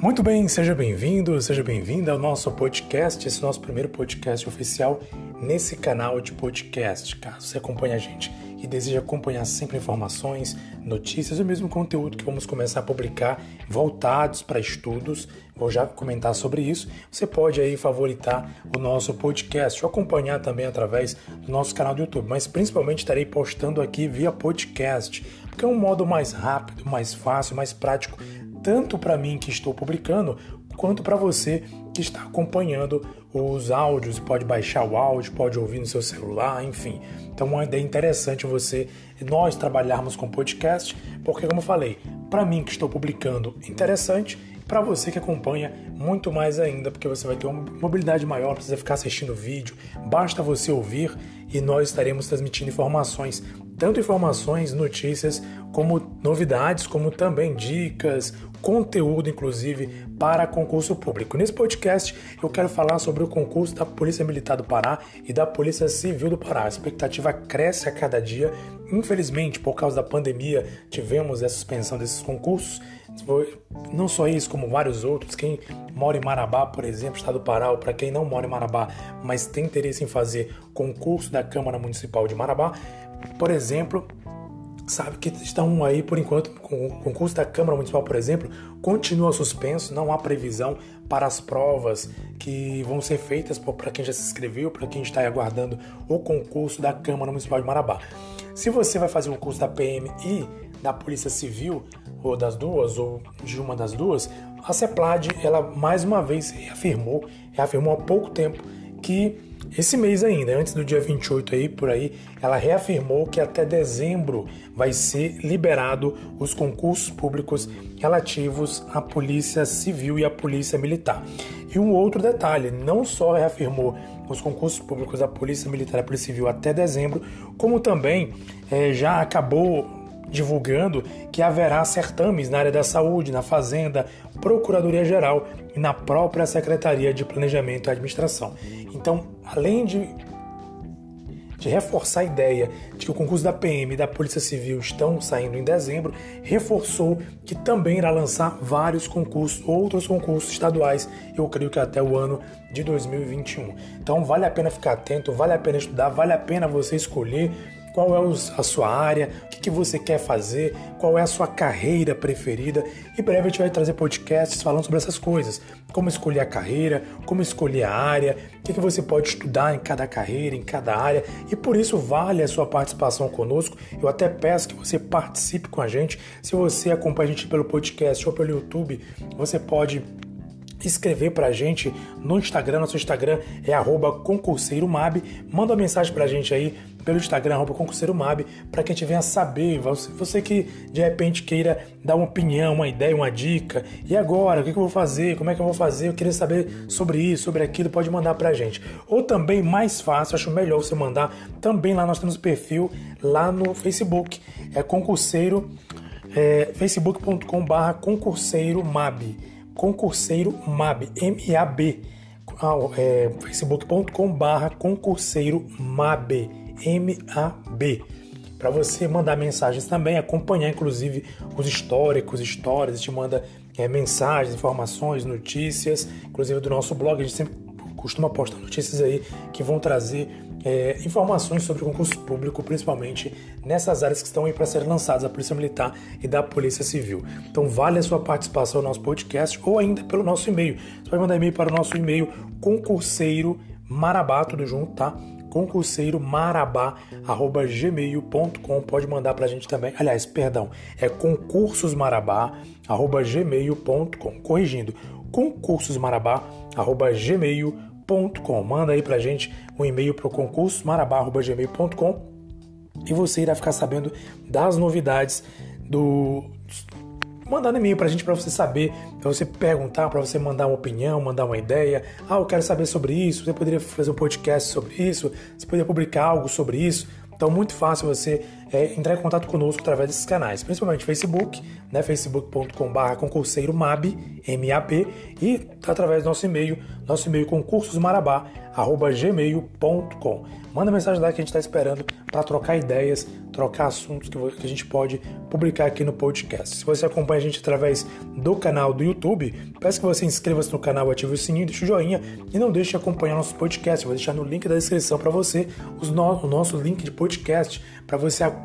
Muito bem, seja bem-vindo, seja bem-vinda ao nosso podcast, esse nosso primeiro podcast oficial nesse canal de podcast. Caso você acompanhe a gente e deseja acompanhar sempre informações, notícias e o mesmo conteúdo que vamos começar a publicar voltados para estudos, vou já comentar sobre isso. Você pode aí favoritar o nosso podcast ou acompanhar também através do nosso canal do YouTube, mas principalmente estarei postando aqui via podcast, porque é um modo mais rápido, mais fácil, mais prático tanto para mim que estou publicando, quanto para você que está acompanhando os áudios, pode baixar o áudio, pode ouvir no seu celular, enfim. Então é uma ideia interessante você nós trabalharmos com podcast, porque como eu falei, para mim que estou publicando, interessante, para você que acompanha, muito mais ainda, porque você vai ter uma mobilidade maior, precisa ficar assistindo vídeo, basta você ouvir e nós estaremos transmitindo informações tanto informações, notícias, como novidades, como também dicas, conteúdo, inclusive, para concurso público. Nesse podcast, eu quero falar sobre o concurso da Polícia Militar do Pará e da Polícia Civil do Pará. A expectativa cresce a cada dia. Infelizmente, por causa da pandemia, tivemos a suspensão desses concursos. Não só isso, como vários outros. Quem mora em Marabá, por exemplo, estado do Pará, ou para quem não mora em Marabá, mas tem interesse em fazer concurso da Câmara Municipal de Marabá, por exemplo, sabe que estão aí por enquanto com o concurso da Câmara Municipal, por exemplo, continua suspenso, não há previsão para as provas que vão ser feitas para quem já se inscreveu, para quem está aguardando o concurso da Câmara Municipal de Marabá. Se você vai fazer o concurso da PM e da Polícia Civil, ou das duas, ou de uma das duas, a CEPLAD, ela mais uma vez reafirmou, reafirmou há pouco tempo que esse mês ainda, antes do dia 28 aí, por aí, ela reafirmou que até dezembro vai ser liberado os concursos públicos relativos à Polícia Civil e à Polícia Militar. E um outro detalhe, não só reafirmou os concursos públicos da Polícia Militar e da Polícia Civil até dezembro, como também é, já acabou divulgando que haverá certames na área da saúde, na Fazenda, Procuradoria-Geral e na própria Secretaria de Planejamento e Administração. Então, além de, de reforçar a ideia de que o concurso da PM e da Polícia Civil estão saindo em dezembro, reforçou que também irá lançar vários concursos, outros concursos estaduais, eu creio que até o ano de 2021. Então, vale a pena ficar atento, vale a pena estudar, vale a pena você escolher qual é a sua área, o que você quer fazer, qual é a sua carreira preferida. Em breve a gente vai trazer podcasts falando sobre essas coisas, como escolher a carreira, como escolher a área, o que você pode estudar em cada carreira, em cada área, e por isso vale a sua participação conosco. Eu até peço que você participe com a gente. Se você acompanha a gente pelo podcast ou pelo YouTube, você pode escrever pra gente no Instagram, nosso Instagram é concurseiromab, manda uma mensagem pra gente aí pelo Instagram, concurseiromab, pra que a gente venha saber, você que de repente queira dar uma opinião, uma ideia, uma dica, e agora, o que eu vou fazer, como é que eu vou fazer, eu queria saber sobre isso, sobre aquilo, pode mandar pra gente. Ou também, mais fácil, acho melhor você mandar, também lá nós temos perfil lá no Facebook, é concurseiro, é, facebook.com barra concurseiro mab MAB, M-A-B, é, facebook.com barra concurseiro MAB, M-A-B. Para você mandar mensagens também, acompanhar inclusive os históricos, histórias, te manda é, mensagens, informações, notícias, inclusive do nosso blog, a gente sempre costuma postar notícias aí que vão trazer é, informações sobre o concurso público, principalmente nessas áreas que estão aí para ser lançadas, da Polícia Militar e da Polícia Civil. Então vale a sua participação no nosso podcast ou ainda pelo nosso e-mail. Você vai mandar e-mail para o nosso e-mail concurseiro marabá, tudo junto, tá? concurseiro marabá@gmail.com pode mandar para a gente também. Aliás, perdão, é concursosmarabá@gmail.com. Corrigindo, concursosmarabá@gmail.com Manda aí pra gente um e-mail pro concurso marabá.gmail.com e você irá ficar sabendo das novidades do mandando e-mail pra gente para você saber, para você perguntar, para você mandar uma opinião, mandar uma ideia. Ah, eu quero saber sobre isso. Você poderia fazer um podcast sobre isso. Você poderia publicar algo sobre isso. Então, muito fácil você é, entrar em contato conosco através desses canais, principalmente Facebook, né, facebook.com.br concurseiro MAB, e através do nosso e-mail, nosso e-mail concursosmarabá.gmail.com. Manda mensagem lá que a gente está esperando para trocar ideias, trocar assuntos que a gente pode publicar aqui no podcast. Se você acompanha a gente através do canal do YouTube, peço que você inscreva-se no canal, ative o sininho, deixe o joinha e não deixe de acompanhar nosso podcast. Eu vou deixar no link da descrição para você no, o nosso link de podcast para você acompanhar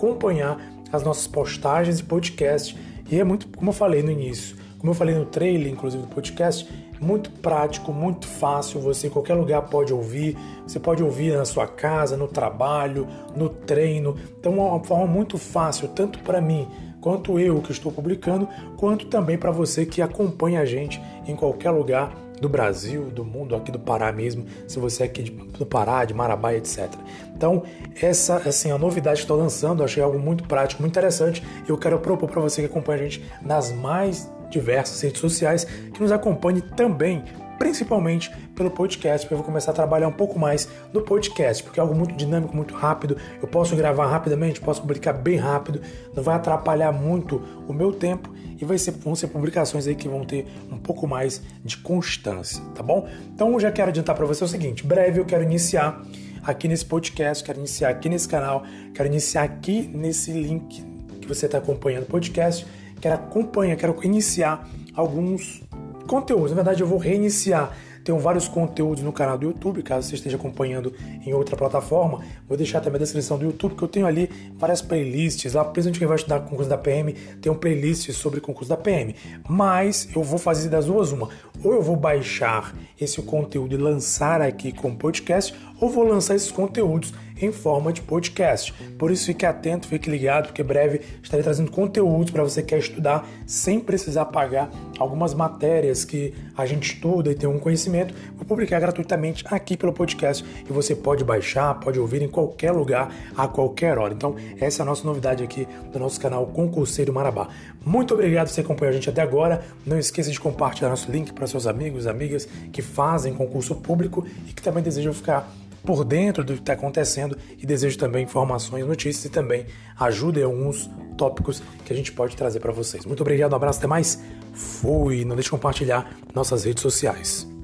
as nossas postagens e podcast. E é muito, como eu falei no início, como eu falei no trailer, inclusive, do podcast, muito prático, muito fácil. Você em qualquer lugar pode ouvir. Você pode ouvir na sua casa, no trabalho, no treino. Então, é uma forma muito fácil, tanto para mim quanto eu que estou publicando, quanto também para você que acompanha a gente em qualquer lugar do Brasil, do mundo, aqui do Pará mesmo, se você é aqui de, do Pará, de Marabá, etc. Então, essa assim, a novidade que estou lançando, achei algo muito prático, muito interessante. Eu quero propor para você que acompanha a gente nas mais diversas redes sociais, que nos acompanhe também principalmente pelo podcast, porque eu vou começar a trabalhar um pouco mais no podcast, porque é algo muito dinâmico, muito rápido. Eu posso gravar rapidamente, posso publicar bem rápido, não vai atrapalhar muito o meu tempo e vai ser, vão ser publicações aí que vão ter um pouco mais de constância, tá bom? Então eu já quero adiantar para você o seguinte: breve eu quero iniciar aqui nesse podcast, quero iniciar aqui nesse canal, quero iniciar aqui nesse link que você está acompanhando o podcast quero acompanhar, quero iniciar alguns conteúdos. Na verdade, eu vou reiniciar. Tenho vários conteúdos no canal do YouTube, caso você esteja acompanhando em outra plataforma. Vou deixar também a descrição do YouTube, que eu tenho ali várias playlists. Lá, principalmente quem vai estudar concurso da PM, tem um playlist sobre concurso da PM. Mas eu vou fazer das duas uma. Ou eu vou baixar esse conteúdo e lançar aqui como podcast, ou vou lançar esses conteúdos em forma de podcast. Por isso fique atento, fique ligado, porque breve estarei trazendo conteúdos para você que quer estudar sem precisar pagar algumas matérias que a gente estuda e tem um conhecimento. Vou publicar gratuitamente aqui pelo podcast e você pode baixar, pode ouvir em qualquer lugar, a qualquer hora. Então, essa é a nossa novidade aqui do nosso canal Concurseiro Marabá. Muito obrigado por você acompanhar a gente até agora. Não esqueça de compartilhar nosso link para seus amigos, amigas que fazem concurso público e que também desejam ficar por dentro do que está acontecendo e desejo também informações, notícias e também ajuda em alguns tópicos que a gente pode trazer para vocês. Muito obrigado, um abraço, até mais. Fui. Não deixe de compartilhar nossas redes sociais.